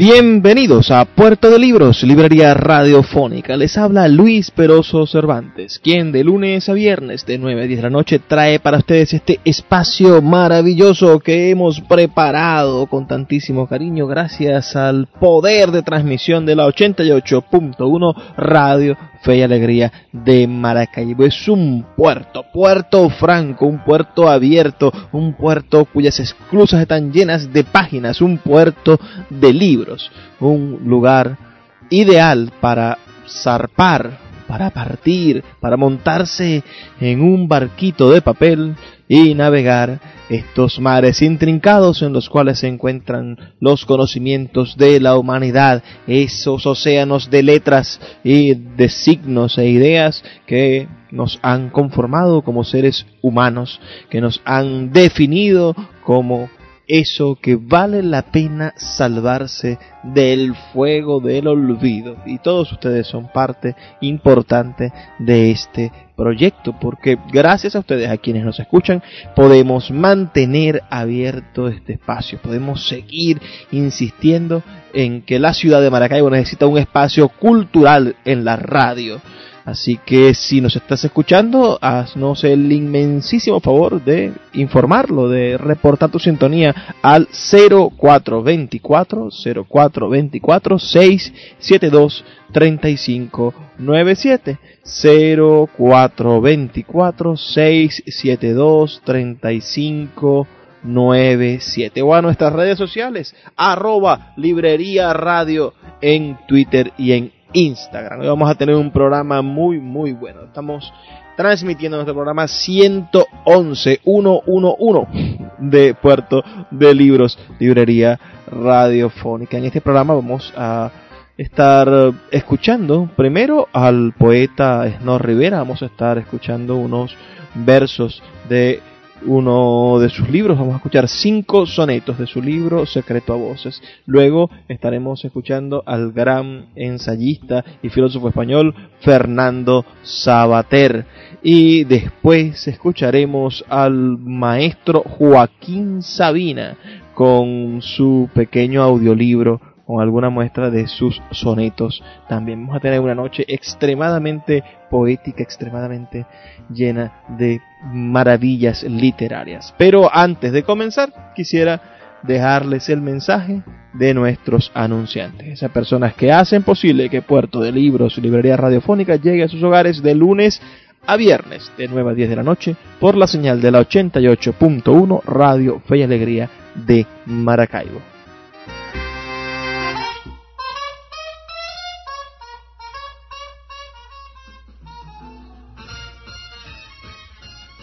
Bienvenidos a Puerto de Libros, librería radiofónica. Les habla Luis Peroso Cervantes, quien de lunes a viernes de 9 a 10 de la noche trae para ustedes este espacio maravilloso que hemos preparado con tantísimo cariño gracias al poder de transmisión de la 88.1 Radio Fe y Alegría de Maracaibo. Es un puerto, puerto franco, un puerto abierto, un puerto cuyas esclusas están llenas de páginas, un puerto de libros, un lugar ideal para zarpar, para partir, para montarse en un barquito de papel y navegar estos mares intrincados en los cuales se encuentran los conocimientos de la humanidad, esos océanos de letras y de signos e ideas que nos han conformado como seres humanos, que nos han definido como eso que vale la pena salvarse del fuego del olvido. Y todos ustedes son parte importante de este proyecto, porque gracias a ustedes, a quienes nos escuchan, podemos mantener abierto este espacio, podemos seguir insistiendo en que la ciudad de Maracaibo necesita un espacio cultural en la radio Así que si nos estás escuchando, haznos el inmensísimo favor de informarlo, de reportar tu sintonía al 0424 0424 672 3597 0424 672 3597 o a nuestras redes sociales arroba librería radio en Twitter y en Instagram. Hoy vamos a tener un programa muy, muy bueno. Estamos transmitiendo nuestro programa 111 de Puerto de Libros, Librería Radiofónica. En este programa vamos a estar escuchando primero al poeta Snor Rivera, vamos a estar escuchando unos versos de uno de sus libros. Vamos a escuchar cinco sonetos de su libro Secreto a Voces. Luego estaremos escuchando al gran ensayista y filósofo español Fernando Sabater. Y después escucharemos al maestro Joaquín Sabina con su pequeño audiolibro con alguna muestra de sus sonetos. También vamos a tener una noche extremadamente poética, extremadamente llena de maravillas literarias. Pero antes de comenzar, quisiera dejarles el mensaje de nuestros anunciantes, esas personas que hacen posible que Puerto de Libros, Librería Radiofónica, llegue a sus hogares de lunes a viernes de 9 a 10 de la noche por la señal de la 88.1 Radio Fe y Alegría de Maracaibo.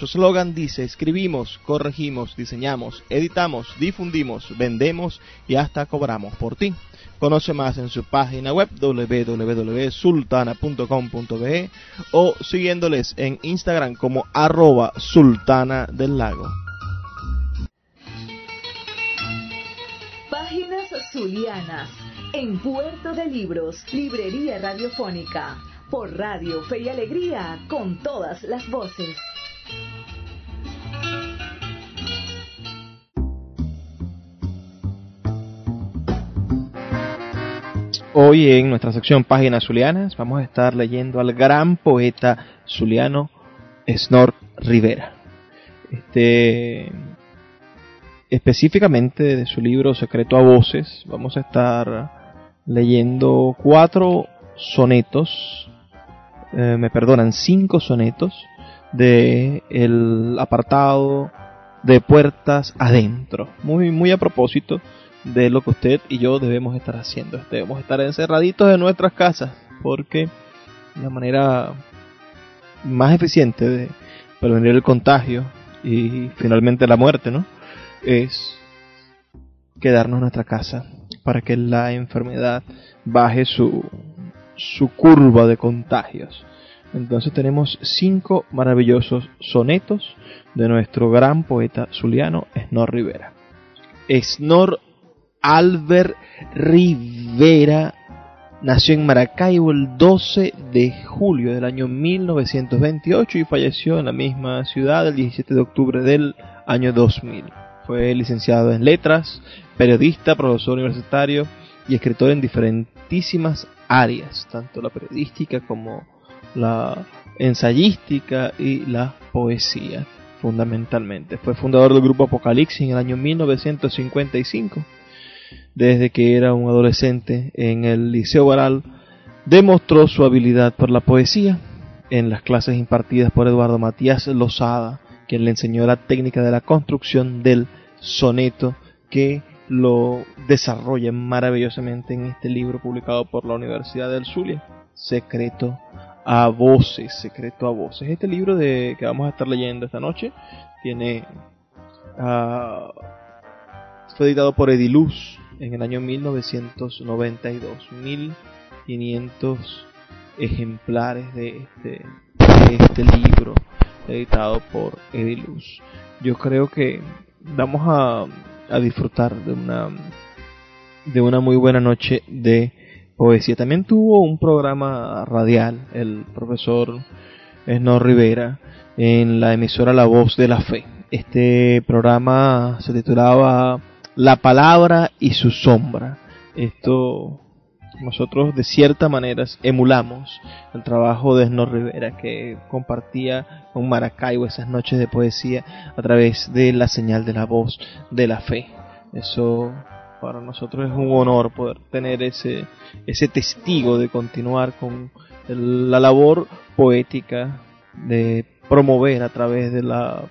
su eslogan dice, escribimos, corregimos, diseñamos, editamos, difundimos, vendemos y hasta cobramos por ti. Conoce más en su página web www.sultana.com.be o siguiéndoles en Instagram como arroba sultana del lago. Páginas Zulianas en Puerto de Libros, Librería Radiofónica, por Radio Fe y Alegría, con todas las voces. Hoy en nuestra sección Páginas Zulianas vamos a estar leyendo al gran poeta zuliano Snor Rivera. Este, específicamente de su libro Secreto a Voces, vamos a estar leyendo cuatro sonetos, eh, me perdonan, cinco sonetos de el apartado de puertas adentro. Muy, muy a propósito de lo que usted y yo debemos estar haciendo. Debemos estar encerraditos en nuestras casas porque la manera más eficiente de prevenir el contagio y finalmente la muerte, ¿no? Es quedarnos en nuestra casa para que la enfermedad baje su, su curva de contagios. Entonces tenemos cinco maravillosos sonetos de nuestro gran poeta zuliano Snor Rivera. Snor Albert Rivera nació en Maracaibo el 12 de julio del año 1928 y falleció en la misma ciudad el 17 de octubre del año 2000. Fue licenciado en letras, periodista, profesor universitario y escritor en diferentísimas áreas, tanto la periodística como la ensayística y la poesía, fundamentalmente. Fue fundador del grupo Apocalipsis en el año 1955. Desde que era un adolescente en el Liceo Baral, demostró su habilidad por la poesía en las clases impartidas por Eduardo Matías Lozada, quien le enseñó la técnica de la construcción del soneto que lo desarrolla maravillosamente en este libro publicado por la Universidad del Zulia, Secreto a voces, secreto a voces. Este libro de que vamos a estar leyendo esta noche tiene uh, fue editado por Ediluz en el año 1992, 1500 ejemplares de este, de este libro editado por Ediluz. Yo creo que vamos a, a disfrutar de una de una muy buena noche de poesía. También tuvo un programa radial, el profesor Esno Rivera, en la emisora La Voz de la Fe. Este programa se titulaba La Palabra y su Sombra. Esto nosotros de cierta manera emulamos el trabajo de Esno Rivera que compartía con Maracaibo esas noches de poesía a través de la señal de la voz de la fe. Eso para nosotros es un honor poder tener ese, ese testigo de continuar con la labor poética de promover a través de la,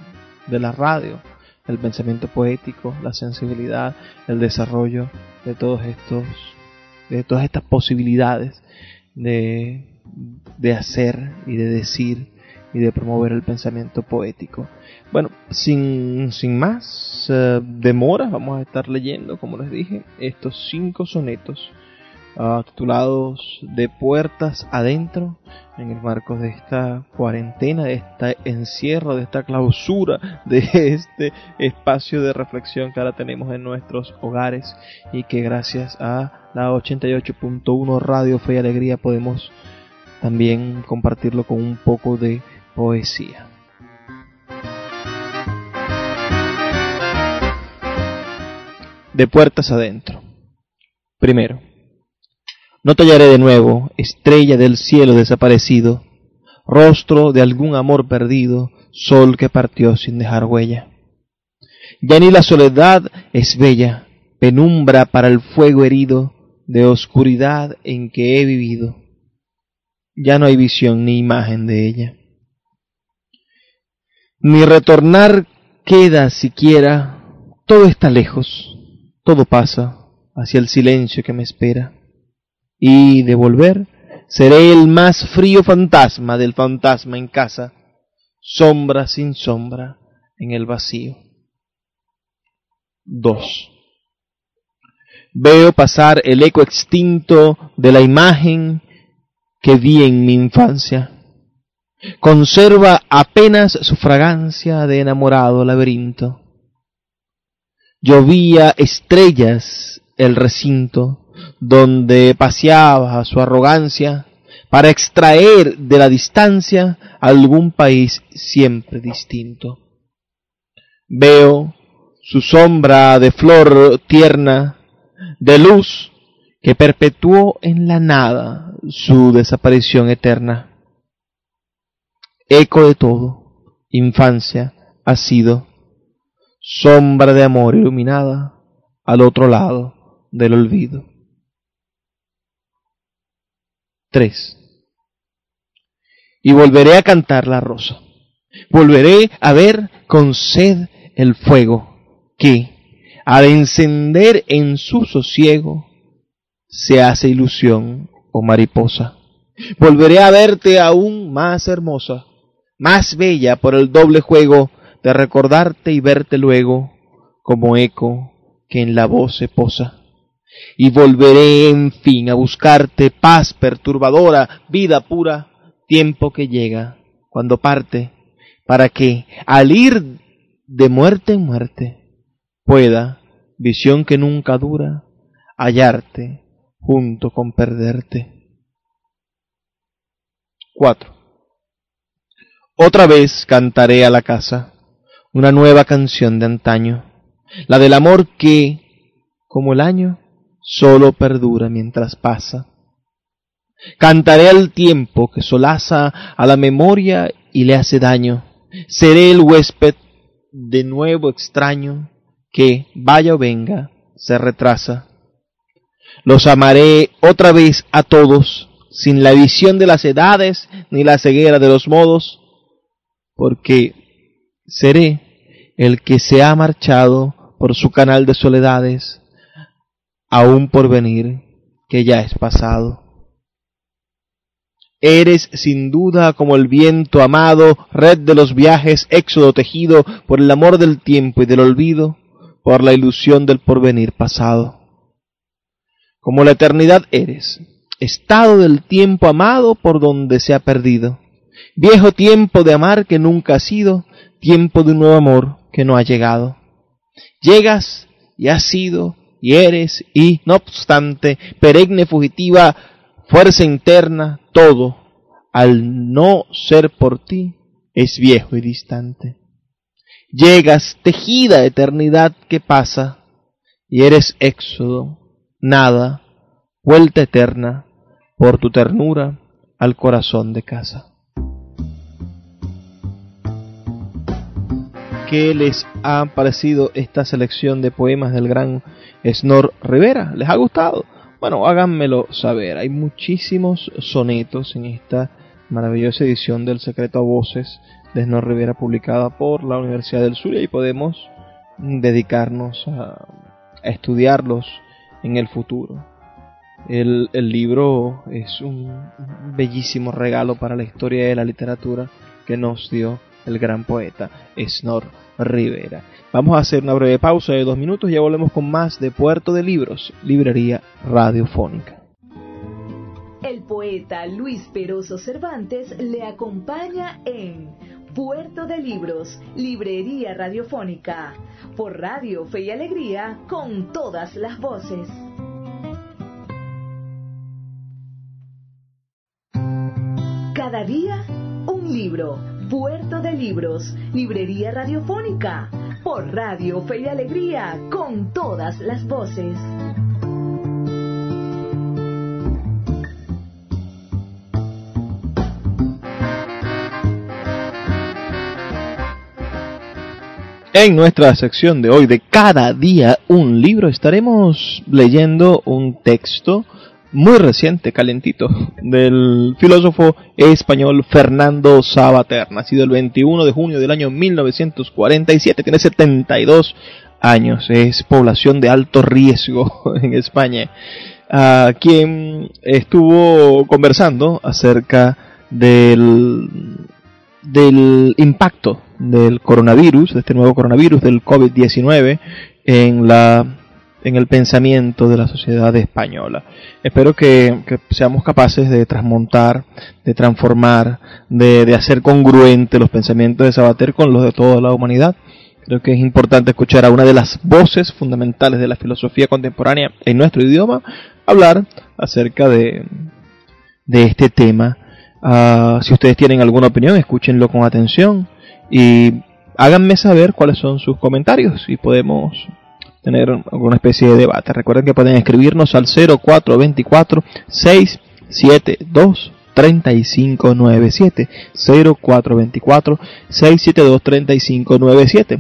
de la radio el pensamiento poético, la sensibilidad, el desarrollo de todos estos, de todas estas posibilidades de, de hacer y de decir y de promover el pensamiento poético. Bueno, sin, sin más uh, demora, vamos a estar leyendo, como les dije, estos cinco sonetos uh, titulados De puertas adentro, en el marco de esta cuarentena, de este encierro, de esta clausura, de este espacio de reflexión que ahora tenemos en nuestros hogares y que gracias a la 88.1 Radio Fe y Alegría podemos también compartirlo con un poco de poesía. De puertas adentro. Primero, no tallaré de nuevo, estrella del cielo desaparecido, rostro de algún amor perdido, sol que partió sin dejar huella. Ya ni la soledad es bella, penumbra para el fuego herido de oscuridad en que he vivido. Ya no hay visión ni imagen de ella ni retornar queda siquiera, todo está lejos, todo pasa hacia el silencio que me espera, y de volver seré el más frío fantasma del fantasma en casa, sombra sin sombra en el vacío. 2. Veo pasar el eco extinto de la imagen que vi en mi infancia Conserva apenas su fragancia de enamorado laberinto. Llovía estrellas el recinto donde paseaba su arrogancia para extraer de la distancia algún país siempre distinto. Veo su sombra de flor tierna, de luz, que perpetuó en la nada su desaparición eterna eco de todo, infancia ha sido, sombra de amor iluminada al otro lado del olvido. 3. Y volveré a cantar la rosa. Volveré a ver con sed el fuego que, al encender en su sosiego, se hace ilusión o mariposa. Volveré a verte aún más hermosa, más bella por el doble juego de recordarte y verte luego como eco que en la voz se posa. Y volveré en fin a buscarte paz perturbadora, vida pura, tiempo que llega, cuando parte, para que al ir de muerte en muerte pueda, visión que nunca dura, hallarte junto con perderte. 4. Otra vez cantaré a la casa una nueva canción de antaño, la del amor que, como el año, solo perdura mientras pasa. Cantaré al tiempo que solaza a la memoria y le hace daño. Seré el huésped de nuevo extraño que, vaya o venga, se retrasa. Los amaré otra vez a todos, sin la visión de las edades ni la ceguera de los modos, porque seré el que se ha marchado por su canal de soledades, aún por venir, que ya es pasado. Eres sin duda como el viento amado, red de los viajes, éxodo tejido por el amor del tiempo y del olvido, por la ilusión del porvenir pasado. Como la eternidad eres, estado del tiempo amado por donde se ha perdido, viejo tiempo de amar que nunca ha sido, tiempo de un nuevo amor que no ha llegado. Llegas y has sido y eres y, no obstante, perenne fugitiva, fuerza interna, todo, al no ser por ti, es viejo y distante. Llegas, tejida eternidad que pasa, y eres éxodo, nada, vuelta eterna, por tu ternura al corazón de casa. ¿Qué les ha parecido esta selección de poemas del gran Snor Rivera? ¿Les ha gustado? Bueno, háganmelo saber. Hay muchísimos sonetos en esta maravillosa edición del Secreto a Voces de Snor Rivera publicada por la Universidad del Zulia y podemos dedicarnos a, estudiarlos en el futuro. El, el, libro es un bellísimo regalo para la historia de la literatura que nos dio el gran poeta Snor Rivera. Vamos a hacer una breve pausa de dos minutos y ya volvemos con más de Puerto de Libros, Librería Radiofónica. El poeta Luis Peroso Cervantes le acompaña en Puerto de Libros, Librería Radiofónica, por Radio Fe y Alegría, con todas las voces. Cada día, un libro Puerto de Libros, Librería Radiofónica, por Radio Fe y Alegría, con todas las voces. En nuestra sección de hoy de cada día un libro estaremos leyendo un texto muy reciente, calentito, del filósofo español Fernando Sabater, nacido el 21 de junio del año 1947, tiene 72 años, es población de alto riesgo en España, a quien estuvo conversando acerca del, del impacto del coronavirus, de este nuevo coronavirus, del COVID-19, en la en el pensamiento de la sociedad española. Espero que, seamos capaces de transmontar, de transformar, de, hacer congruente los pensamientos de Sabater con los de toda la humanidad. Creo que es importante escuchar a una de las voces fundamentales de la filosofía contemporánea en nuestro idioma hablar acerca de, este tema. Ah, si ustedes tienen alguna opinión, escúchenlo con atención y háganme saber cuáles son sus comentarios y podemos tener alguna especie de debate. Recuerden que pueden escribirnos al 0424 672 3597 0424 672 3597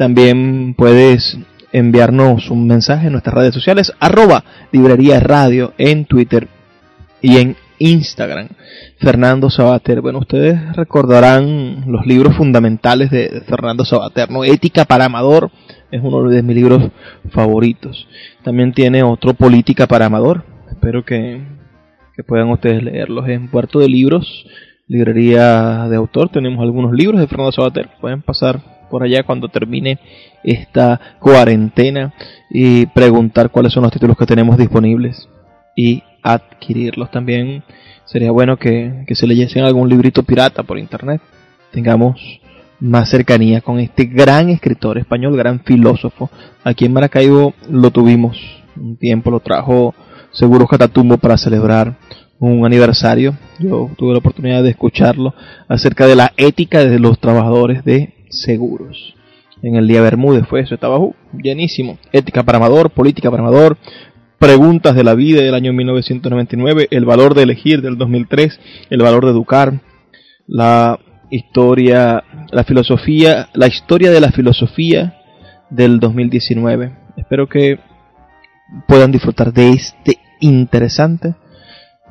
también puedes enviarnos un mensaje en nuestras redes sociales arroba librería radio en Twitter y en Instagram, Fernando Sabater. Bueno, ustedes recordarán los libros fundamentales de, Fernando Sabater, ¿no? Ética para Amador es uno de mis libros favoritos. También tiene otro, Política para Amador. Espero que, que puedan ustedes leerlos en Puerto de Libros, librería de autor. Tenemos algunos libros de Fernando Sabater. Pueden pasar por allá cuando termine esta cuarentena y preguntar cuáles son los títulos que tenemos disponibles y adquirirlos. También sería bueno que, se leyesen algún librito pirata por internet. Tengamos más cercanía con este gran escritor español, gran filósofo. Aquí en Maracaibo lo tuvimos un tiempo, lo trajo Seguro Catatumbo para celebrar un aniversario. Yo tuve la oportunidad de escucharlo acerca de la ética de los trabajadores de seguros. En el día Bermúdez fue eso, estaba uh, llenísimo. Ética para amador, política para amador, preguntas de la vida del año 1999, el valor de elegir del 2003, el valor de educar, la historia, la filosofía, la historia de la filosofía del 2019. Espero que puedan disfrutar de este interesante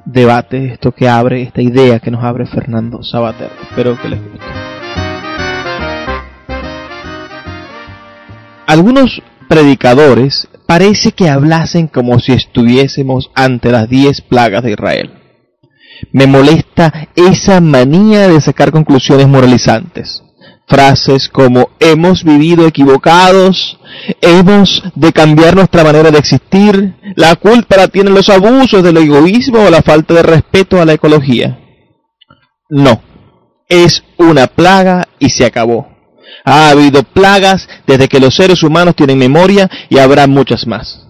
debate, esto que abre, esta idea que nos abre Fernando Sabater. Espero que les guste. Algunos predicadores parece que hablasen como si estuviésemos ante las diez plagas de Israel. Me molesta esa manía de sacar conclusiones moralizantes. Frases como hemos vivido equivocados, hemos de cambiar nuestra manera de existir, la culpa la tienen los abusos del egoísmo o la falta de respeto a la ecología. No, es una plaga y se acabó. Ha habido plagas desde que los seres humanos tienen memoria y habrá muchas más.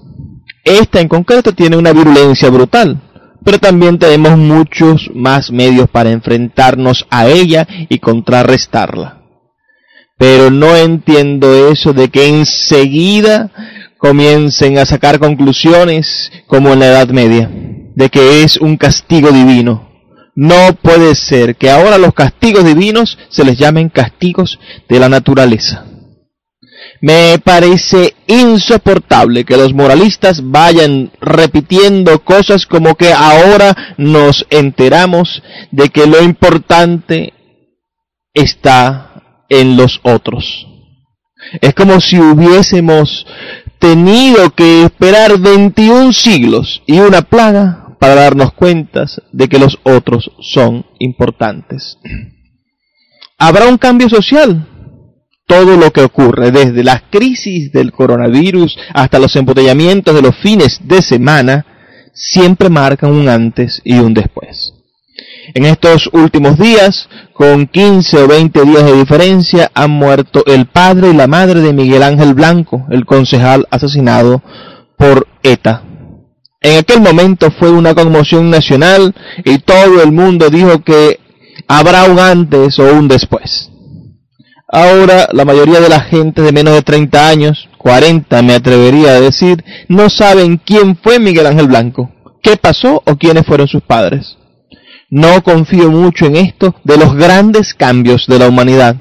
Esta en concreto tiene una virulencia brutal, pero también tenemos muchos más medios para enfrentarnos a ella y contrarrestarla. Pero no entiendo eso de que enseguida comiencen a sacar conclusiones como en la Edad Media, de que es un castigo divino. No puede ser que ahora los castigos divinos se les llamen castigos de la naturaleza. Me parece insoportable que los moralistas vayan repitiendo cosas como que ahora nos enteramos de que lo importante está en los otros. Es como si hubiésemos tenido que esperar 21 siglos y una plaga para darnos cuenta de que los otros son importantes. Habrá un cambio social. Todo lo que ocurre, desde la crisis del coronavirus hasta los embotellamientos de los fines de semana, siempre marcan un antes y un después. En estos últimos días, con 15 o 20 días de diferencia, han muerto el padre y la madre de Miguel Ángel Blanco, el concejal asesinado por ETA en aquel momento fue una conmoción nacional y todo el mundo dijo que habrá un antes o un después. Ahora la mayoría de la gente de menos de 30 años, 40 me atrevería a decir, no saben quién fue Miguel Ángel Blanco, qué pasó o quiénes fueron sus padres. No confío mucho en esto de los grandes cambios de la humanidad.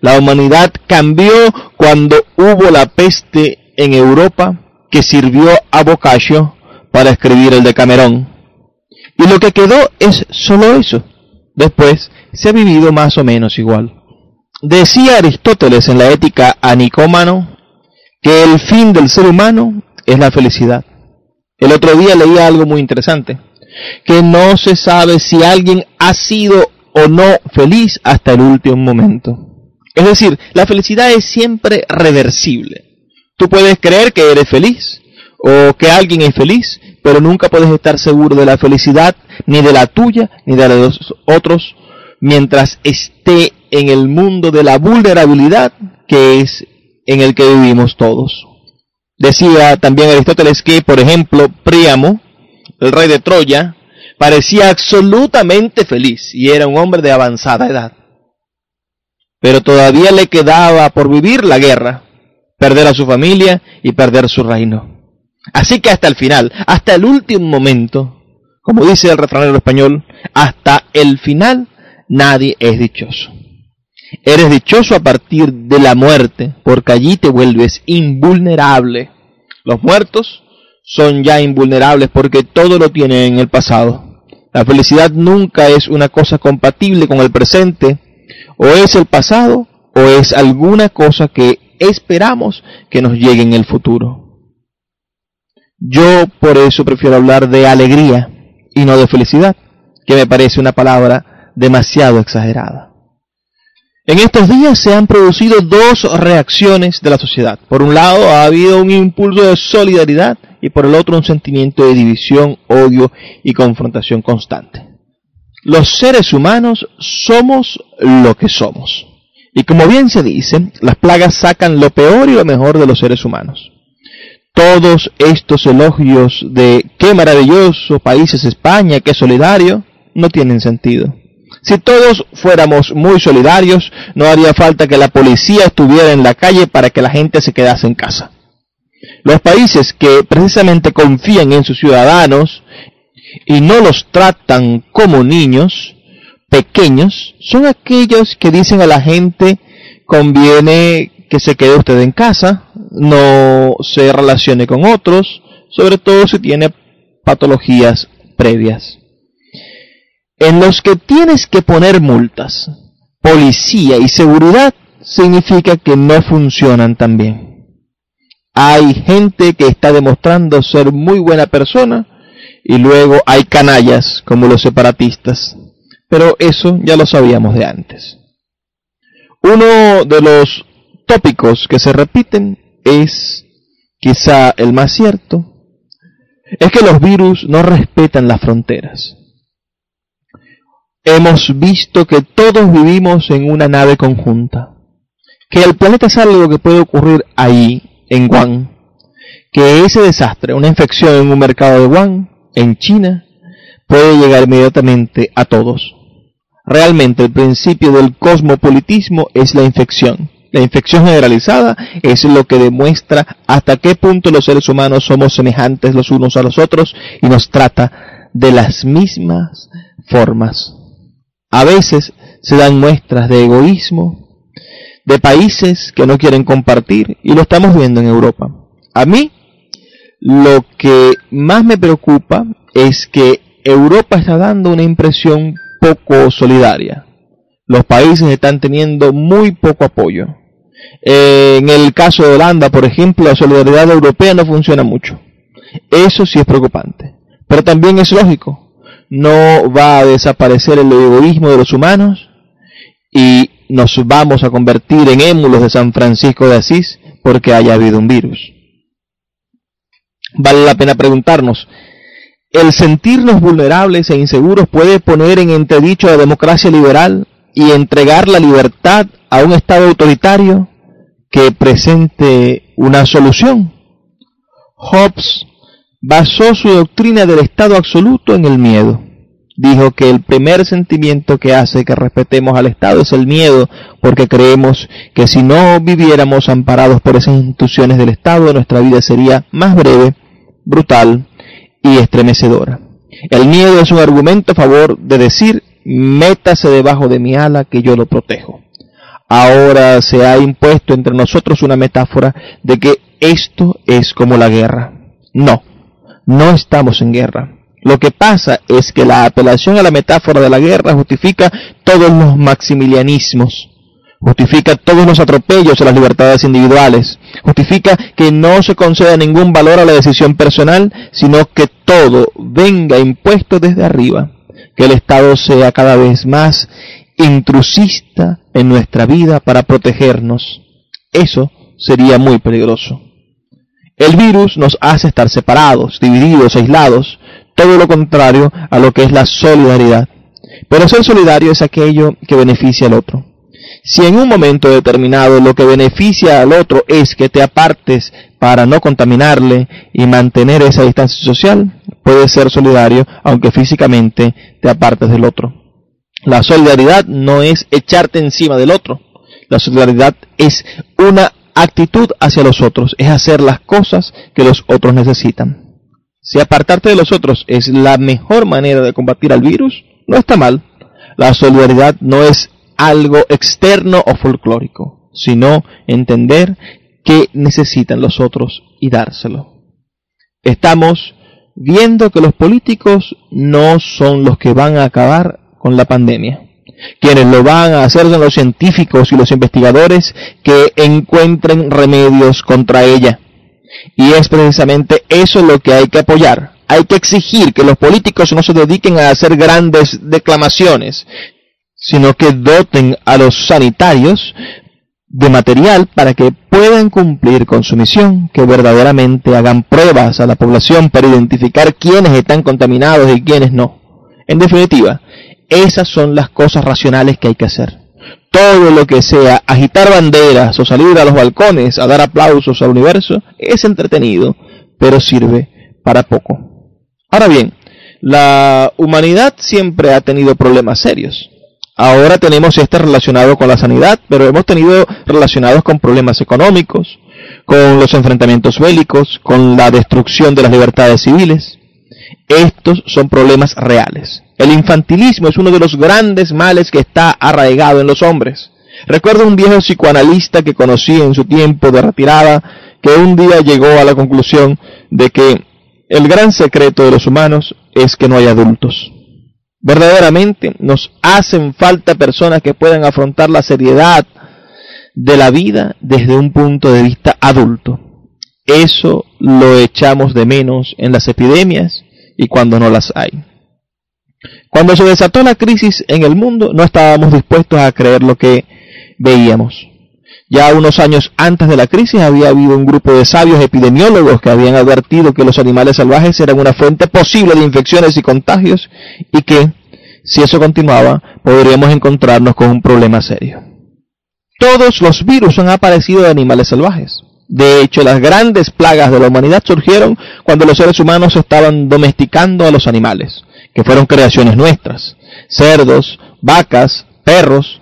La humanidad cambió cuando hubo la peste en Europa que sirvió a Boccaccio para escribir el de Camerón. Y lo que quedó es solo eso. Después se ha vivido más o menos igual. Decía Aristóteles en la ética a Nicómano que el fin del ser humano es la felicidad. El otro día leía algo muy interesante, que no se sabe si alguien ha sido o no feliz hasta el último momento. Es decir, la felicidad es siempre reversible. Tú puedes creer que eres feliz, o que alguien es feliz, pero nunca puedes estar seguro de la felicidad, ni de la tuya, ni de la de los otros, mientras esté en el mundo de la vulnerabilidad que es en el que vivimos todos. Decía también Aristóteles que, por ejemplo, Príamo, el rey de Troya, parecía absolutamente feliz y era un hombre de avanzada edad. Pero todavía le quedaba por vivir la guerra, perder a su familia y perder su reino. Así que hasta el final, hasta el último momento, como dice el refranero español, hasta el final nadie es dichoso. Eres dichoso a partir de la muerte, porque allí te vuelves invulnerable. Los muertos son ya invulnerables porque todo lo tienen en el pasado. La felicidad nunca es una cosa compatible con el presente, o es el pasado, o es alguna cosa que esperamos que nos llegue en el futuro. Yo por eso prefiero hablar de alegría y no de felicidad, que me parece una palabra demasiado exagerada. En estos días se han producido dos reacciones de la sociedad. Por un lado ha habido un impulso de solidaridad y por el otro un sentimiento de división, odio y confrontación constante. Los seres humanos somos lo que somos. Y como bien se dice, las plagas sacan lo peor y lo mejor de los seres humanos. Todos estos elogios de qué maravilloso país es España, qué solidario, no tienen sentido. Si todos fuéramos muy solidarios, no haría falta que la policía estuviera en la calle para que la gente se quedase en casa. Los países que precisamente confían en sus ciudadanos y no los tratan como niños pequeños, son aquellos que dicen a la gente conviene que se quede usted en casa, no se relacione con otros, sobre todo si tiene patologías previas. En los que tienes que poner multas, policía y seguridad, significa que no funcionan tan bien. Hay gente que está demostrando ser muy buena persona y luego hay canallas como los separatistas. Pero eso ya lo sabíamos de antes. Uno de los tópicos que se repiten es, quizá el más cierto, es que los virus no respetan las fronteras. Hemos visto que todos vivimos en una nave conjunta, que el planeta es algo que puede ocurrir ahí, en Wuhan, que ese desastre, una infección en un mercado de Wuhan, en China, puede llegar inmediatamente a todos. Realmente el principio del cosmopolitismo es la infección. La infección generalizada es lo que demuestra hasta qué punto los seres humanos somos semejantes los unos a los otros y nos trata de las mismas formas. A veces se dan muestras de egoísmo, de países que no quieren compartir y lo estamos viendo en Europa. A mí lo que más me preocupa es que Europa está dando una impresión poco solidaria. Los países están teniendo muy poco apoyo. En el caso de Holanda, por ejemplo, la solidaridad europea no funciona mucho. Eso sí es preocupante. Pero también es lógico. No va a desaparecer el egoísmo de los humanos y nos vamos a convertir en émulos de San Francisco de Asís porque haya habido un virus. Vale la pena preguntarnos, el sentirnos vulnerables e inseguros puede poner en entredicho la democracia liberal y entregar la libertad a un Estado autoritario que presente una solución. Hobbes basó su doctrina del Estado absoluto en el miedo. Dijo que el primer sentimiento que hace que respetemos al Estado es el miedo, porque creemos que si no viviéramos amparados por esas instituciones del Estado, nuestra vida sería más breve, brutal y estremecedora. El miedo es un argumento a favor de decir, métase debajo de mi ala que yo lo protejo. Ahora se ha impuesto entre nosotros una metáfora de que esto es como la guerra. No, no estamos en guerra. Lo que pasa es que la apelación a la metáfora de la guerra justifica todos los maximilianismos, justifica todos los atropellos a las libertades individuales, justifica que no se conceda ningún valor a la decisión personal, sino que todo venga impuesto desde arriba, que el Estado sea cada vez más intrusista en nuestra vida para protegernos. Eso sería muy peligroso. El virus nos hace estar separados, divididos, aislados, todo lo contrario a lo que es la solidaridad. Pero ser solidario es aquello que beneficia al otro. Si en un momento determinado lo que beneficia al otro es que te apartes para no contaminarle y mantener esa distancia social, puedes ser solidario aunque físicamente te apartes del otro. La solidaridad no es echarte encima del otro. La solidaridad es una actitud hacia los otros, es hacer las cosas que los otros necesitan. Si apartarte de los otros es la mejor manera de combatir al virus, no está mal. La solidaridad no es algo externo o folclórico, sino entender qué necesitan los otros y dárselo. Estamos viendo que los políticos no son los que van a acabar con la pandemia. Quienes lo van a hacer son los científicos y los investigadores que encuentren remedios contra ella. Y es precisamente eso lo que hay que apoyar. Hay que exigir que los políticos no se dediquen a hacer grandes declamaciones, sino que doten a los sanitarios de material para que puedan cumplir con su misión, que verdaderamente hagan pruebas a la población para identificar quiénes están contaminados y quiénes no. En definitiva, esas son las cosas racionales que hay que hacer. Todo lo que sea agitar banderas o salir a los balcones a dar aplausos al universo es entretenido, pero sirve para poco. Ahora bien, la humanidad siempre ha tenido problemas serios. Ahora tenemos este relacionado con la sanidad, pero hemos tenido relacionados con problemas económicos, con los enfrentamientos bélicos, con la destrucción de las libertades civiles. Estos son problemas reales. El infantilismo es uno de los grandes males que está arraigado en los hombres. Recuerdo un viejo psicoanalista que conocí en su tiempo de retirada, que un día llegó a la conclusión de que el gran secreto de los humanos es que no hay adultos. Verdaderamente nos hacen falta personas que puedan afrontar la seriedad de la vida desde un punto de vista adulto. Eso lo echamos de menos en las epidemias y cuando no las hay. Cuando se desató la crisis en el mundo no estábamos dispuestos a creer lo que veíamos. Ya unos años antes de la crisis había habido un grupo de sabios epidemiólogos que habían advertido que los animales salvajes eran una fuente posible de infecciones y contagios y que, si eso continuaba, podríamos encontrarnos con un problema serio. Todos los virus han aparecido de animales salvajes. De hecho, las grandes plagas de la humanidad surgieron cuando los seres humanos estaban domesticando a los animales, que fueron creaciones nuestras. Cerdos, vacas, perros,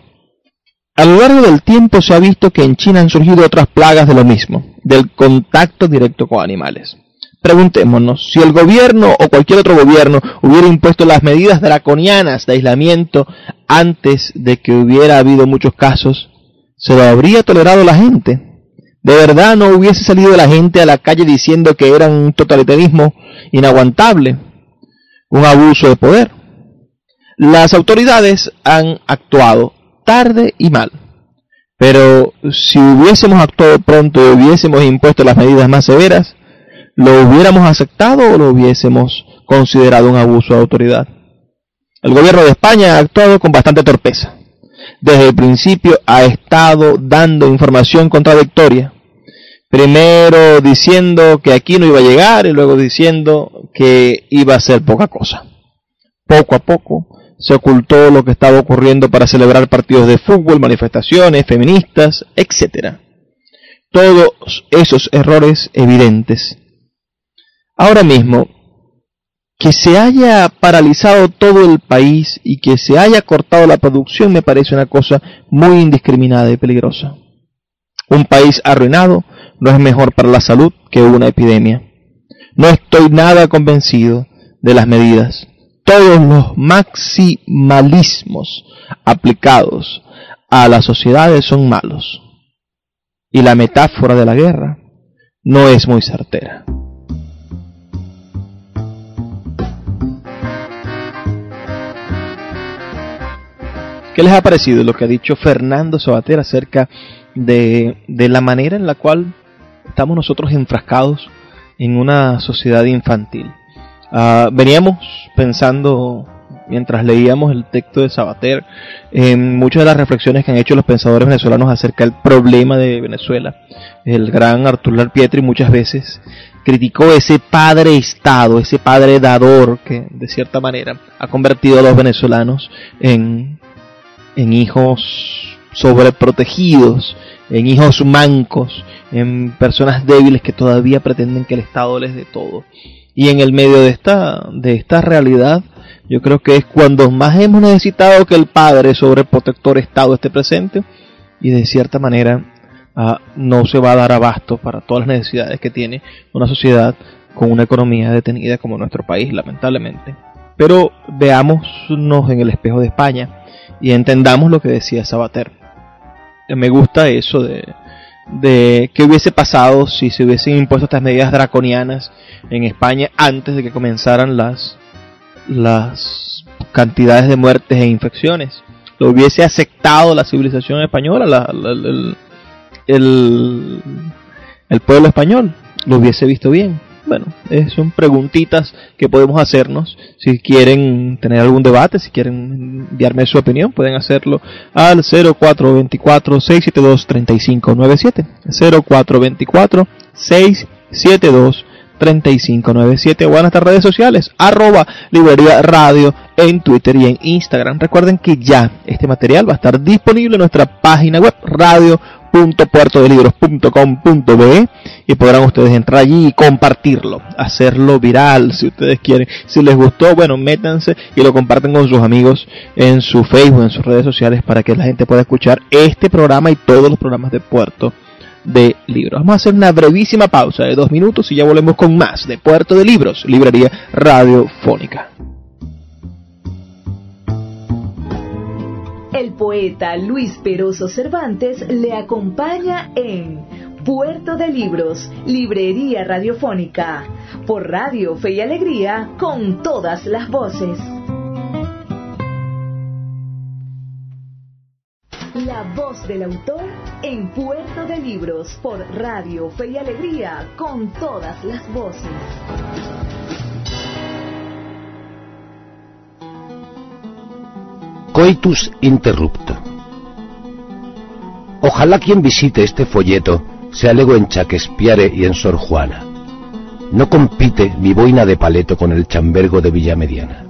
a lo largo del tiempo se ha visto que en China han surgido otras plagas de lo mismo, del contacto directo con animales. Preguntémonos, si el gobierno o cualquier otro gobierno hubiera impuesto las medidas draconianas de aislamiento antes de que hubiera habido muchos casos, ¿se lo habría tolerado la gente? ¿De verdad no hubiese salido la gente a la calle diciendo que era un totalitarismo inaguantable, un abuso de poder? Las autoridades han actuado tarde y mal. Pero si hubiésemos actuado pronto y hubiésemos impuesto las medidas más severas, ¿lo hubiéramos aceptado o lo hubiésemos considerado un abuso de autoridad? El gobierno de España ha actuado con bastante torpeza. Desde el principio ha estado dando información contradictoria. Primero diciendo que aquí no iba a llegar y luego diciendo que iba a ser poca cosa. Poco a poco se ocultó lo que estaba ocurriendo para celebrar partidos de fútbol, manifestaciones feministas, etc. Todos esos errores evidentes. Ahora mismo, que se haya paralizado todo el país y que se haya cortado la producción me parece una cosa muy indiscriminada y peligrosa. Un país arruinado no es mejor para la salud que una epidemia. No estoy nada convencido de las medidas todos los maximalismos aplicados a las sociedades son malos. Y la metáfora de la guerra no es muy certera. ¿Qué les ha parecido lo que ha dicho Fernando Sabater acerca de, de la manera en la cual estamos nosotros enfrascados en una sociedad infantil? Ah, veníamos pensando, mientras leíamos el texto de Sabater, en muchas de las reflexiones que han hecho los pensadores venezolanos acerca del problema de Venezuela. El gran Arturo Pietri muchas veces criticó ese padre Estado, ese padre dador que de cierta manera ha convertido a los venezolanos en, en hijos sobreprotegidos, en hijos mancos, en personas débiles que todavía pretenden que el Estado les dé todo. Y en el medio de esta, de esta realidad, yo creo que es cuando más hemos necesitado que el Padre sobreprotector Estado esté presente y de cierta manera ah, no se va a dar abasto para todas las necesidades que tiene una sociedad con una economía detenida como nuestro país, lamentablemente. Pero veámonos en el espejo de España y entendamos lo que decía Sabater. Me gusta eso de, de qué hubiese pasado si se hubiesen impuesto estas medidas draconianas en España antes de que comenzaran las las cantidades de muertes e infecciones. Lo hubiese aceptado la civilización española, el, el pueblo español, lo hubiese visto bien. Bueno, son preguntitas que podemos hacernos. Si quieren tener algún debate, si quieren enviarme su opinión, pueden hacerlo al 0424-672-3597. 0424-672-3597 o en nuestras redes sociales, arroba librería radio en Twitter y en Instagram. Recuerden que ya este material va a estar disponible en nuestra página web radio www.puertodelibros.com.be y podrán ustedes entrar allí y compartirlo, hacerlo viral si ustedes quieren. Si les gustó, bueno, métanse y lo comparten con sus amigos en su Facebook, en sus redes sociales para que la gente pueda escuchar este programa y todos los programas de Puerto de Libros. Vamos a hacer una brevísima pausa de dos minutos y ya volvemos con más de Puerto de Libros, librería radiofónica. El poeta Luis Peroso Cervantes le acompaña en Puerto de Libros, Librería Radiofónica, por Radio Fe y Alegría, con todas las voces. La voz del autor en Puerto de Libros, por Radio Fe y Alegría, con todas las voces. Coitus interrupto. Ojalá quien visite este folleto sea lego en Shakespeare y en Sor Juana. No compite mi boina de paleto con el chambergo de Villamediana.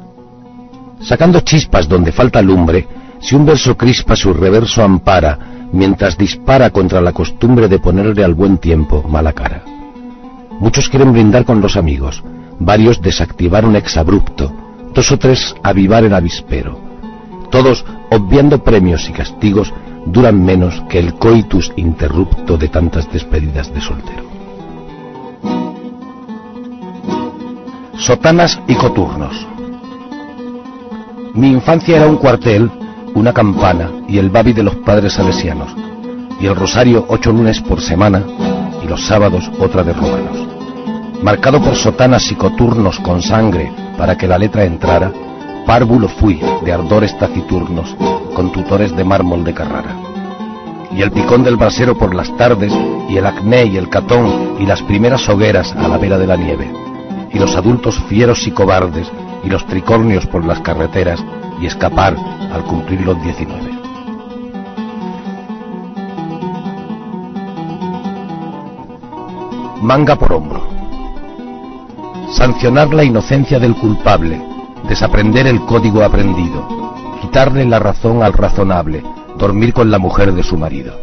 Sacando chispas donde falta lumbre, si un verso crispa su reverso ampara, mientras dispara contra la costumbre de ponerle al buen tiempo mala cara. Muchos quieren brindar con los amigos, varios desactivar un exabrupto, dos o tres avivar el avispero todos, obviando premios y castigos, duran menos que el coitus interrupto de tantas despedidas de soltero. Sotanas y coturnos. Mi infancia era un cuartel, una campana y el babi de los padres salesianos, y el rosario ocho lunes por semana y los sábados otra de romanos. Marcado por sotanas y coturnos con sangre para que la letra entrara, párvulo fui de ardores taciturnos, con tutores de mármol de Carrara. Y el picón del brasero por las tardes, y el acné y el catón, y las primeras hogueras a la vera de la nieve, y los adultos fieros y cobardes, y los tricornios por las carreteras, y escapar al cumplir los diecinueve. Manga por hombro. Sancionar la inocencia del culpable, desaprender el código aprendido, quitarle la razón al razonable, dormir con la mujer de su marido,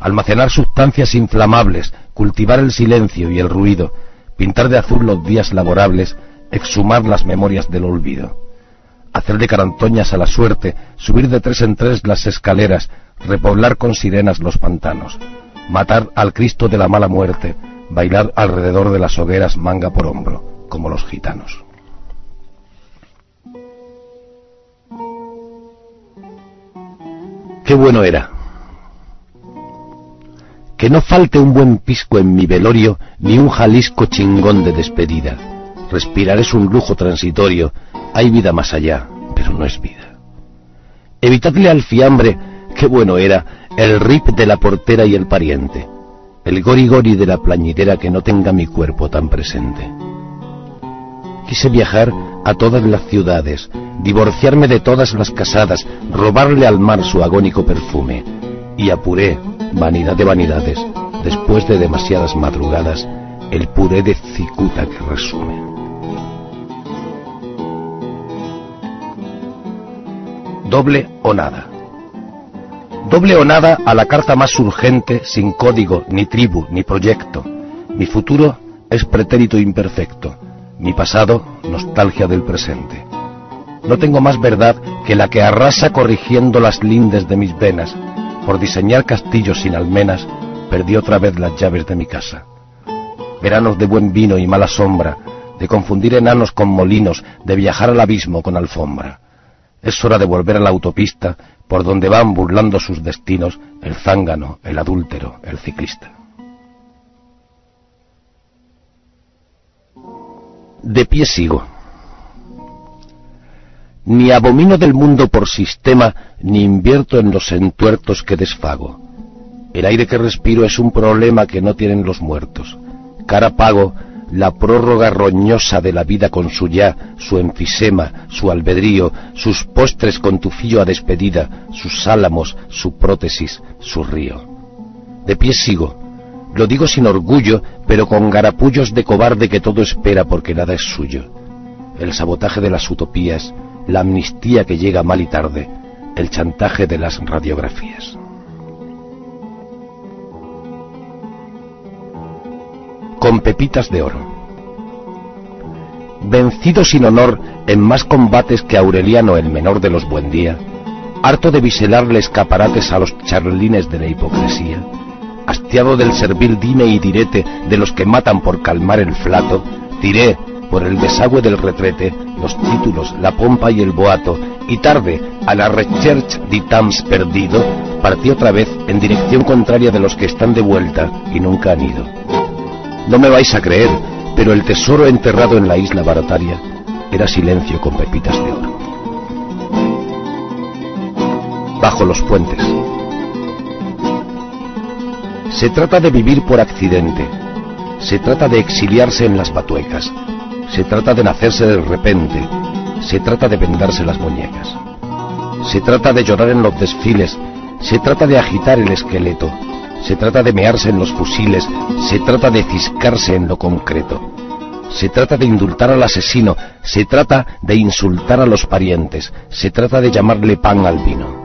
almacenar sustancias inflamables, cultivar el silencio y el ruido, pintar de azul los días laborables, exhumar las memorias del olvido, hacer de carantoñas a la suerte, subir de tres en tres las escaleras, repoblar con sirenas los pantanos, matar al Cristo de la mala muerte, bailar alrededor de las hogueras manga por hombro, como los gitanos. Qué bueno era. Que no falte un buen pisco en mi velorio, ni un Jalisco chingón de despedida. Respirar es un lujo transitorio, hay vida más allá, pero no es vida. Evitadle al fiambre, qué bueno era, el rip de la portera y el pariente, el gori de la plañidera que no tenga mi cuerpo tan presente. Quise viajar a todas las ciudades, divorciarme de todas las casadas, robarle al mar su agónico perfume. Y apuré, vanidad de vanidades, después de demasiadas madrugadas, el puré de cicuta que resume. Doble o nada. Doble o nada a la carta más urgente, sin código, ni tribu, ni proyecto. Mi futuro es pretérito imperfecto mi pasado, nostalgia del presente. No tengo más verdad que la que arrasa corrigiendo las lindes de mis venas. Por diseñar castillos sin almenas, perdí otra vez las llaves de mi casa. Veranos de buen vino y mala sombra, de confundir enanos con molinos, de viajar al abismo con alfombra. Es hora de volver a la autopista por donde van burlando sus destinos el zángano, el adúltero, el ciclista. De pie sigo. Ni abomino del mundo por sistema, ni invierto en los entuertos que desfago. El aire que respiro es un problema que no tienen los muertos. Cara pago la prórroga roñosa de la vida con su ya, su enfisema, su albedrío, sus postres con tufillo a despedida, sus álamos, su prótesis, su río. De pie sigo. Lo digo sin orgullo, pero con garapullos de cobarde que todo espera porque nada es suyo. El sabotaje de las utopías, la amnistía que llega mal y tarde, el chantaje de las radiografías. con pepitas de oro. Vencido sin honor en más combates que Aureliano el menor de los Buendía, harto de viselarle escaparates a los charlines de la hipocresía, hastiado del servil dime y direte de los que matan por calmar el flato, tiré por el desagüe del retrete los títulos, la pompa y el boato, y tarde, a la recherche d'itams perdido, partí otra vez en dirección contraria de los que están de vuelta y nunca han ido. No me vais a creer, pero el tesoro enterrado en la isla barataria era silencio con pepitas de oro. Bajo los puentes. Se trata de vivir por accidente. Se trata de exiliarse en las batuecas. Se trata de nacerse de repente. Se trata de vendarse las muñecas. Se trata de llorar en los desfiles. Se trata de agitar el esqueleto se trata de mearse en los fusiles, se trata de ciscarse en lo concreto. Se trata de indultar al asesino, se trata de insultar a los parientes, se trata de llamarle pan al vino.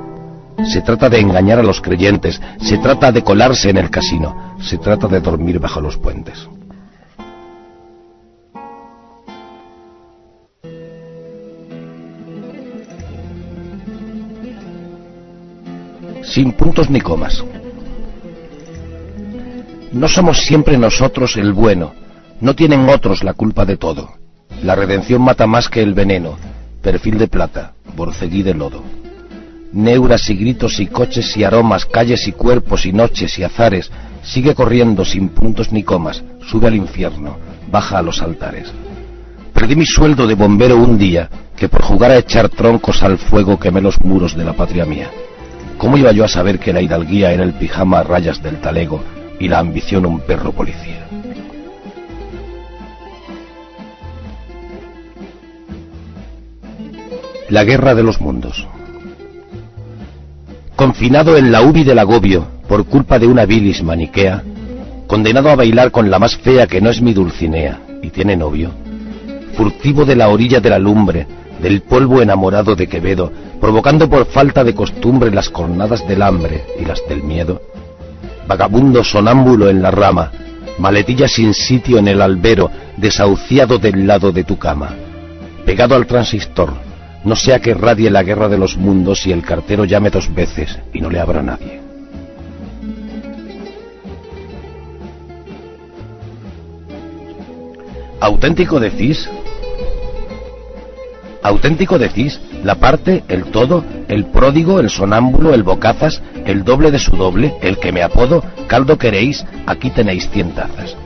Se trata de engañar a los creyentes, se trata de colarse en el casino, se trata de dormir bajo los puentes. Sin puntos ni comas. No somos siempre nosotros el bueno, no tienen otros la culpa de todo. La redención mata más que el veneno, perfil de plata, borceguí de lodo. Neuras y gritos y coches y aromas, calles y cuerpos y noches y azares, sigue corriendo sin puntos ni comas, sube al infierno, baja a los altares. Perdí mi sueldo de bombero un día, que por jugar a echar troncos al fuego quemé los muros de la patria mía. ¿Cómo iba yo a saber que la hidalguía era el pijama a rayas del talego y la ambición un perro policía. La guerra de los mundos. Confinado en la ubi del agobio por culpa de una bilis maniquea, condenado a bailar con la más fea que no es mi Dulcinea y tiene novio, furtivo de la orilla de la lumbre, del polvo enamorado de Quevedo, provocando por falta de costumbre las cornadas del hambre y las del miedo, vagabundo sonámbulo en la rama, maletilla sin sitio en el albero, desahuciado del lado de tu cama, pegado al transistor, no sea que radie la guerra de los mundos y el cartero llame dos veces y no le abra nadie. ¿Auténtico decís? ¿Auténtico decís? La parte, el todo, el pródigo, el sonámbulo, el bocazas, el doble de su doble, el que me apodo, caldo queréis, aquí tenéis cien tazas.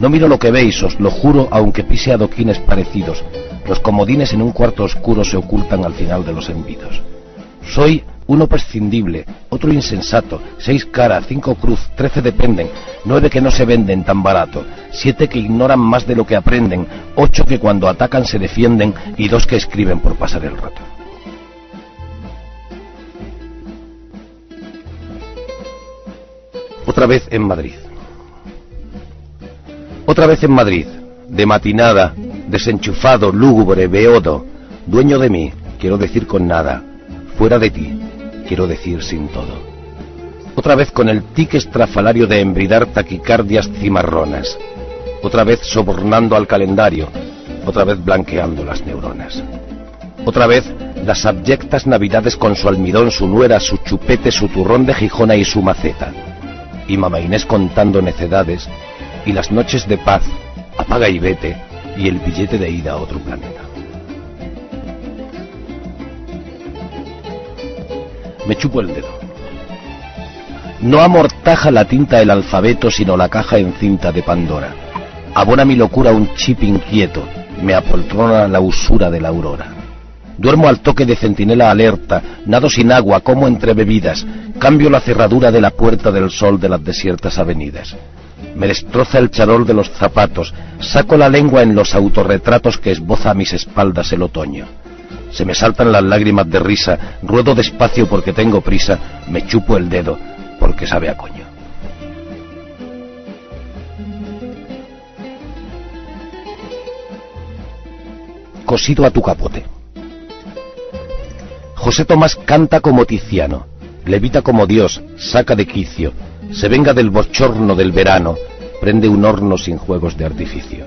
No miro lo que veis, os lo juro, aunque pise adoquines parecidos. Los comodines en un cuarto oscuro se ocultan al final de los envidos. Soy uno prescindible, otro insensato, seis cara, cinco cruz, trece dependen, nueve que no se venden tan barato, siete que ignoran más de lo que aprenden, ocho que cuando atacan se defienden. Y dos que escriben por pasar el rato. Otra vez en Madrid. Otra vez en Madrid, de matinada, desenchufado, lúgubre, beodo, dueño de mí, quiero decir con nada, fuera de ti, quiero decir sin todo. Otra vez con el tic estrafalario de embridar taquicardias cimarronas. Otra vez sobornando al calendario. Otra vez blanqueando las neuronas. Otra vez las abyectas navidades con su almidón, su nuera, su chupete, su turrón de Gijona y su maceta. Y mamá Inés contando necedades. Y las noches de paz, apaga y vete, y el billete de ida a otro planeta. me chupo el dedo. No amortaja la tinta el alfabeto, sino la caja en cinta de Pandora. Abona mi locura un chip inquieto, me apoltrona la usura de la aurora. Duermo al toque de centinela alerta, nado sin agua, como entre bebidas, cambio la cerradura de la puerta del sol de las desiertas avenidas. Me destroza el charol de los zapatos, saco la lengua en los autorretratos que esboza a mis espaldas el otoño. Se me saltan las lágrimas de risa, ruedo despacio porque tengo prisa, me chupo el dedo porque sabe a coño. Cosido a tu capote. José Tomás canta como Tiziano, levita como Dios, saca de quicio, se venga del bochorno del verano, prende un horno sin juegos de artificio.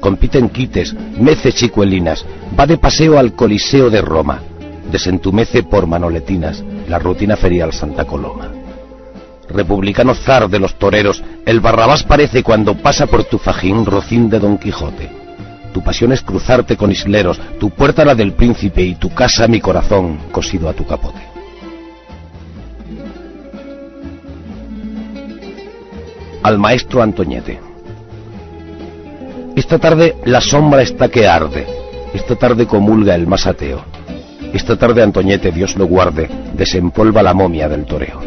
Compite en quites, mece chicuelinas, va de paseo al Coliseo de Roma, desentumece por manoletinas la rutina ferial Santa Coloma. Republicano zar de los toreros, el Barrabás parece cuando pasa por tu fajín rocín de Don Quijote tu pasión es cruzarte con isleros, tu puerta la del príncipe y tu casa mi corazón cosido a tu capote. Al maestro Antoñete. Esta tarde la sombra está que arde, esta tarde comulga el más ateo. Esta tarde Antoñete, Dios lo guarde, desempolva la momia del toreo.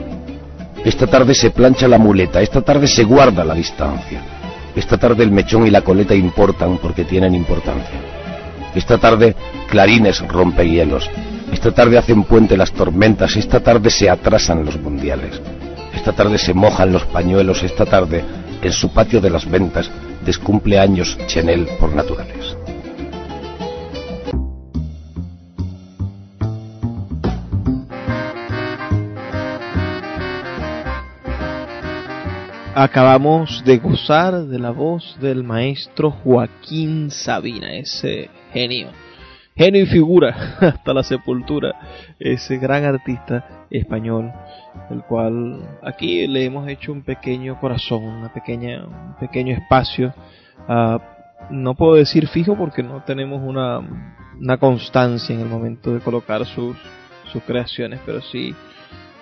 Esta tarde se plancha la muleta, esta tarde se guarda la distancia. Esta tarde el mechón y la coleta importan porque tienen importancia. Esta tarde clarines rompehielos. Esta tarde hacen puente las tormentas. Esta tarde se atrasan los mundiales. Esta tarde se mojan los pañuelos. Esta tarde, en su patio de las ventas, descumple años Chenel por naturales. Acabamos de gozar de la voz del maestro Joaquín Sabina, ese genio, genio y figura hasta la sepultura, ese gran artista español, el cual aquí le hemos hecho un pequeño corazón, una pequeña, un pequeño espacio. Uh, no puedo decir fijo porque no tenemos una, una constancia en el momento de colocar sus, sus creaciones, pero sí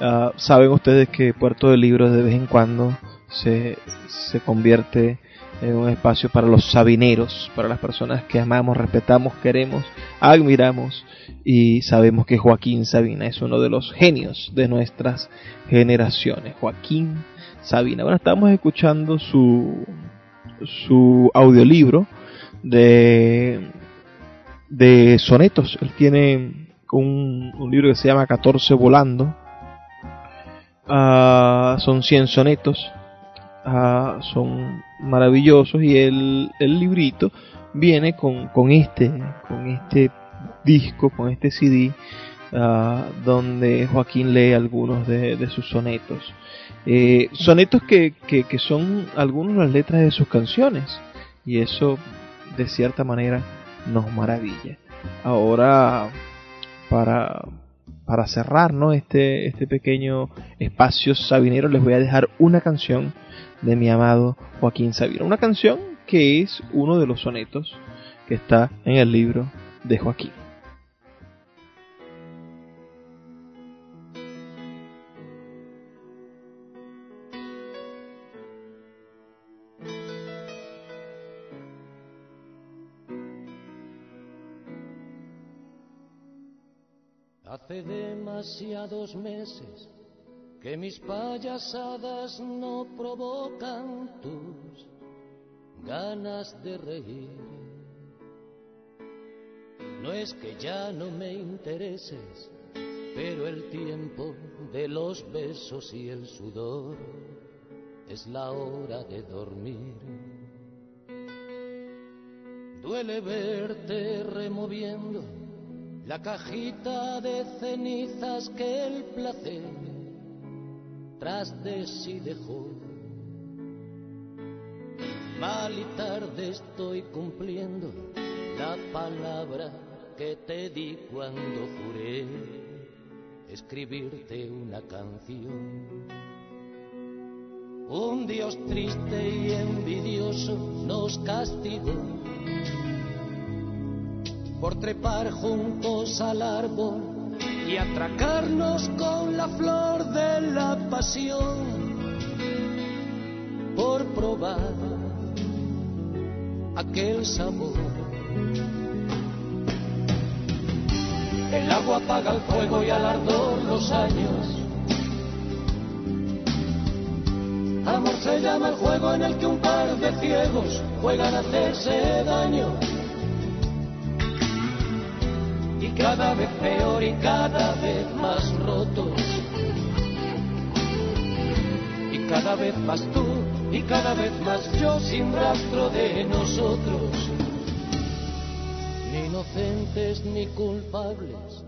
uh, saben ustedes que Puerto de Libros de vez en cuando se, se convierte en un espacio para los sabineros, para las personas que amamos, respetamos, queremos, admiramos y sabemos que Joaquín Sabina es uno de los genios de nuestras generaciones. Joaquín Sabina. Bueno, estamos escuchando su, su audiolibro de, de sonetos. Él tiene un, un libro que se llama 14 Volando. Uh, son 100 sonetos Ah, son maravillosos y el, librito viene con, este, con este disco, con este CD, ah, donde Joaquín lee algunos de, sus sonetos. Eh, sonetos que, son algunas de las letras de sus canciones y eso de cierta manera nos maravilla. Ahora, para, para cerrar ¿no? este, este pequeño espacio sabinero, les voy a dejar una canción de mi amado Joaquín Sabina. Una canción que es uno de los sonetos que está en el libro de Joaquín. Hace demasiados meses que mis payasadas no provocan tus ganas de reír. No es que ya no me intereses, pero el tiempo de los besos y el sudor es la hora de dormir. Duele verte removiendo la cajita de cenizas que el placer tras de sí dejó. Mal y tarde estoy cumpliendo la palabra que te di cuando juré escribirte una canción. Un Dios triste y envidioso nos castigó por trepar juntos al árbol y atracarnos con la flor de la pasión por probar aquel sabor. El agua apaga el fuego y al ardor los años. Amor se llama el juego en el que un par de ciegos juegan a hacerse daño. Cada vez peor y cada vez más rotos. Y cada vez más tú y cada vez más yo sin rastro de nosotros. Ni inocentes ni culpables,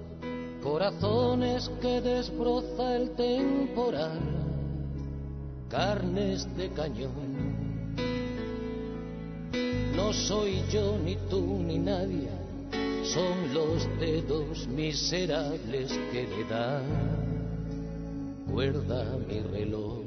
corazones que desbroza el temporal, carnes de cañón. No soy yo ni tú ni nadie, son los dedos miserables que le dan cuerda mi reloj.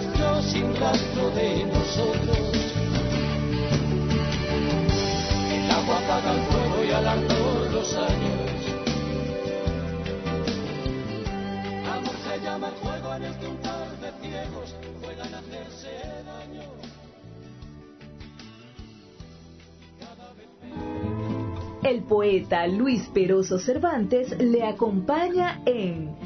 Yo sin rastro de nosotros. El agua apaga el fuego y alargó los años. El poeta Luis Peroso Cervantes le acompaña en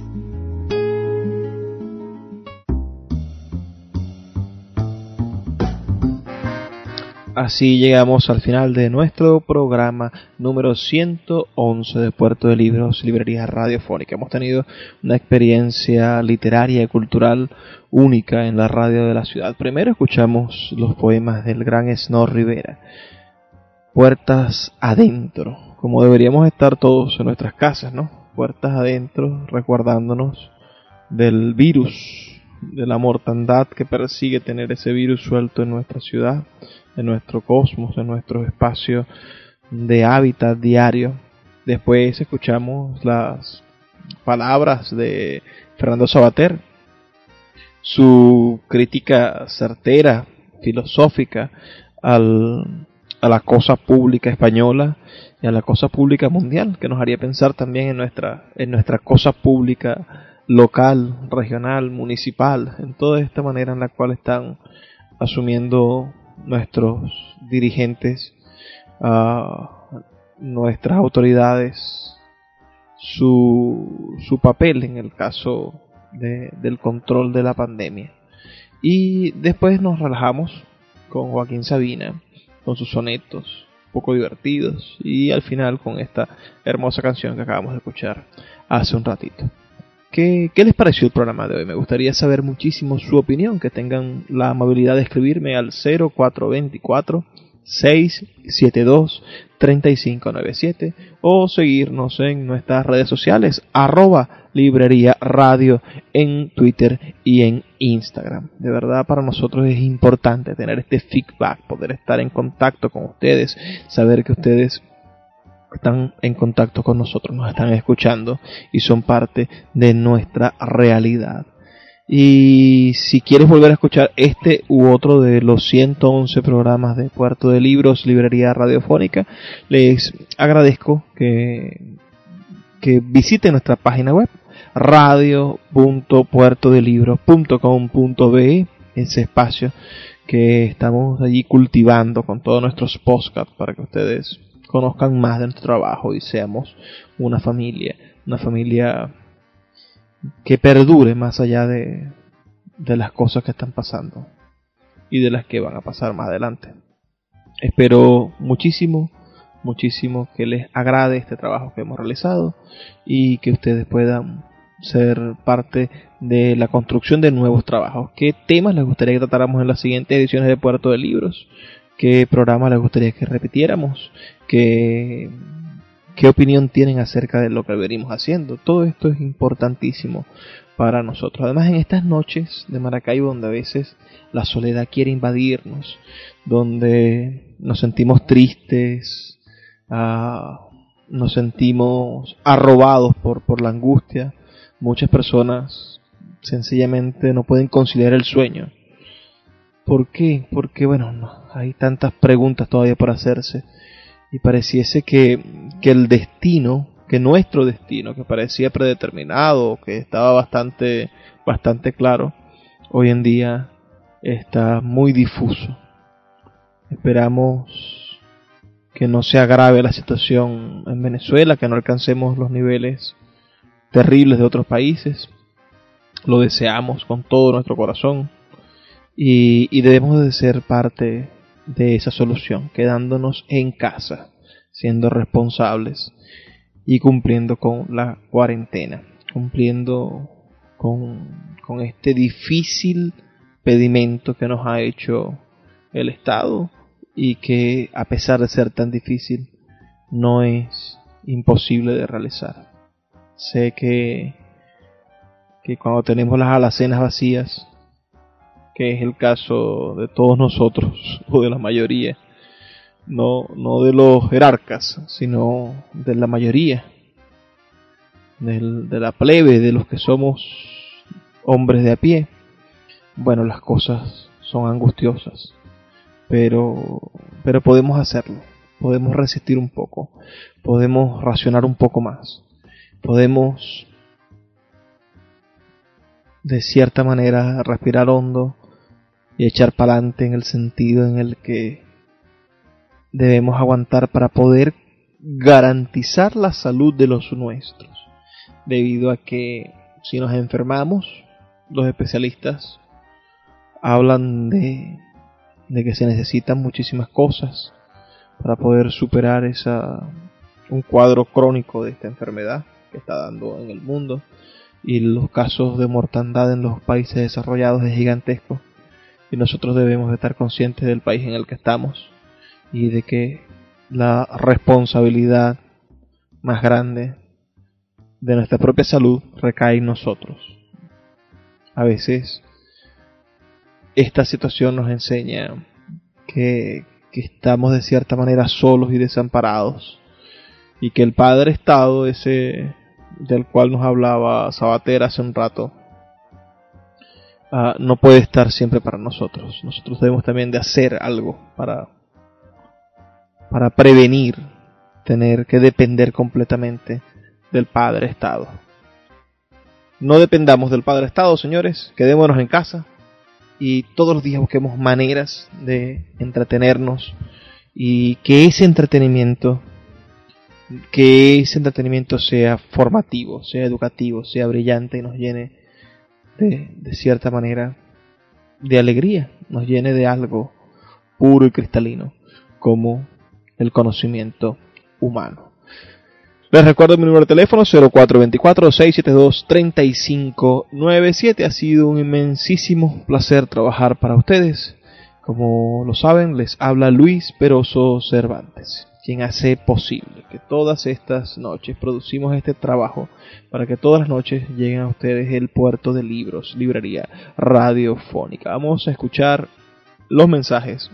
Así llegamos al final de nuestro programa número 111 de Puerto de Libros, Librería Radiofónica. Hemos tenido una experiencia literaria y cultural única en la radio de la ciudad. Primero escuchamos los poemas del gran Snor Rivera, Puertas adentro, como deberíamos estar todos en nuestras casas, ¿no? Puertas adentro, resguardándonos del virus, de la mortandad que persigue tener ese virus suelto en nuestra ciudad en nuestro cosmos, en nuestro espacio de hábitat diario. Después escuchamos las palabras de Fernando Sabater, su crítica certera, filosófica al, a la cosa pública española y a la cosa pública mundial, que nos haría pensar también en nuestra, en nuestra cosa pública local, regional, municipal, en toda esta manera en la cual están asumiendo nuestros dirigentes, nuestras autoridades, su, su papel en el caso del control de la pandemia. Y después nos relajamos con Joaquín Sabina, con sus sonetos, poco divertidos y al final con esta hermosa canción que acabamos de escuchar hace un ratito. ¿Qué, ¿Qué, les pareció el programa de hoy? Me gustaría saber muchísimo su opinión, que tengan la amabilidad de escribirme al 0424 672 3597 o seguirnos en nuestras redes sociales arroba librería radio en Twitter y en Instagram. De verdad para nosotros es importante tener este feedback, poder estar en contacto con ustedes, saber que ustedes están en contacto con nosotros, nos están escuchando y son parte de nuestra realidad. Y si quieres volver a escuchar este u otro de los 111 programas de Puerto de Libros, Librería Radiofónica, les agradezco que, que visiten nuestra página web radio.puertodelibros.com.be, ese espacio que estamos allí cultivando con todos nuestros podcasts para que ustedes conozcan más de nuestro trabajo y seamos una familia, una familia que perdure más allá de, de las cosas que están pasando y de las que van a pasar más adelante. Espero muchísimo, muchísimo que les agrade este trabajo que hemos realizado y que ustedes puedan ser parte de la construcción de nuevos trabajos. ¿Qué temas les gustaría que tratáramos en las siguientes ediciones de Puerto de Libros? ¿Qué programas les gustaría que repitiéramos? ¿Qué qué opinión tienen acerca de lo que venimos haciendo. Todo esto es importantísimo para nosotros. Además, en estas noches de Maracaibo, donde a veces la soledad quiere invadirnos, donde nos sentimos tristes, ah, nos sentimos arrobados por, por la angustia, muchas personas sencillamente no pueden conciliar el sueño. ¿Por qué? Porque, bueno, hay tantas preguntas todavía por hacerse y pareciese que, que el destino, que nuestro destino, que parecía predeterminado, que estaba bastante, bastante claro, hoy en día está muy difuso. Esperamos que no se agrave la situación en Venezuela, que no alcancemos los niveles terribles de otros países. Lo deseamos con todo nuestro corazón y, y debemos de ser parte de esa solución, quedándonos en casa, siendo responsables y cumpliendo con la cuarentena, cumpliendo con, con este difícil pedimento que nos ha hecho el Estado y que a pesar de ser tan difícil no es imposible de realizar. Sé que, que cuando tenemos las alacenas vacías que es el caso de todos nosotros, o de la mayoría, no, no de los jerarcas, sino de la mayoría, de la plebe, de los que somos hombres de a pie. Bueno, las cosas son angustiosas, pero, pero podemos hacerlo, podemos resistir un poco, podemos racionar un poco más, podemos de cierta manera respirar hondo y echar para adelante en el sentido en el que debemos aguantar para poder garantizar la salud de los nuestros. Debido a que si nos enfermamos, los especialistas hablan de, de que se necesitan muchísimas cosas para poder superar esa un cuadro crónico de esta enfermedad que está dando en el mundo y los casos de mortandad en los países desarrollados es gigantesco y nosotros debemos de estar conscientes del país en el que estamos y de que la responsabilidad más grande de nuestra propia salud recae en nosotros. A veces esta situación nos enseña que, que estamos de cierta manera solos y desamparados y que el Padre Estado, ese del cual nos hablaba Sabater hace un rato, Ah, no puede estar siempre para nosotros. Nosotros debemos también de hacer algo para, para prevenir tener que depender completamente del Padre Estado. No dependamos del Padre Estado, señores, quedémonos en casa y todos los días busquemos maneras de entretenernos y que ese entretenimiento que ese entretenimiento sea formativo, sea educativo, sea brillante y nos llene de, cierta manera de alegría, nos llene de algo puro y cristalino, como el conocimiento humano. Les recuerdo mi número de teléfono 0424-672-3597. Ha sido un inmensísimo placer trabajar para ustedes. Como lo saben, les habla Luis Peroso Cervantes, quien hace posible que todas estas noches producimos este trabajo para que todas las noches lleguen a ustedes el puerto de libros, librería radiofónica. Vamos a escuchar los mensajes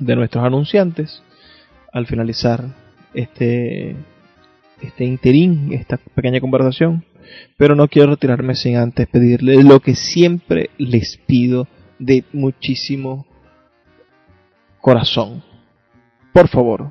de nuestros anunciantes al finalizar este este interín, esta pequeña conversación, pero no quiero retirarme sin antes pedirle lo que siempre les pido de muchísimo corazón. Por favor,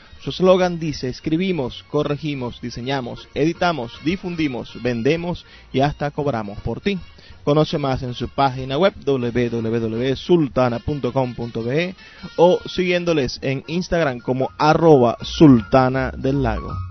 su eslogan dice, escribimos, corregimos, diseñamos, editamos, difundimos, vendemos y hasta cobramos por ti. Conoce más en su página web www.sultana.com.be o siguiéndoles en Instagram como arroba sultana del lago.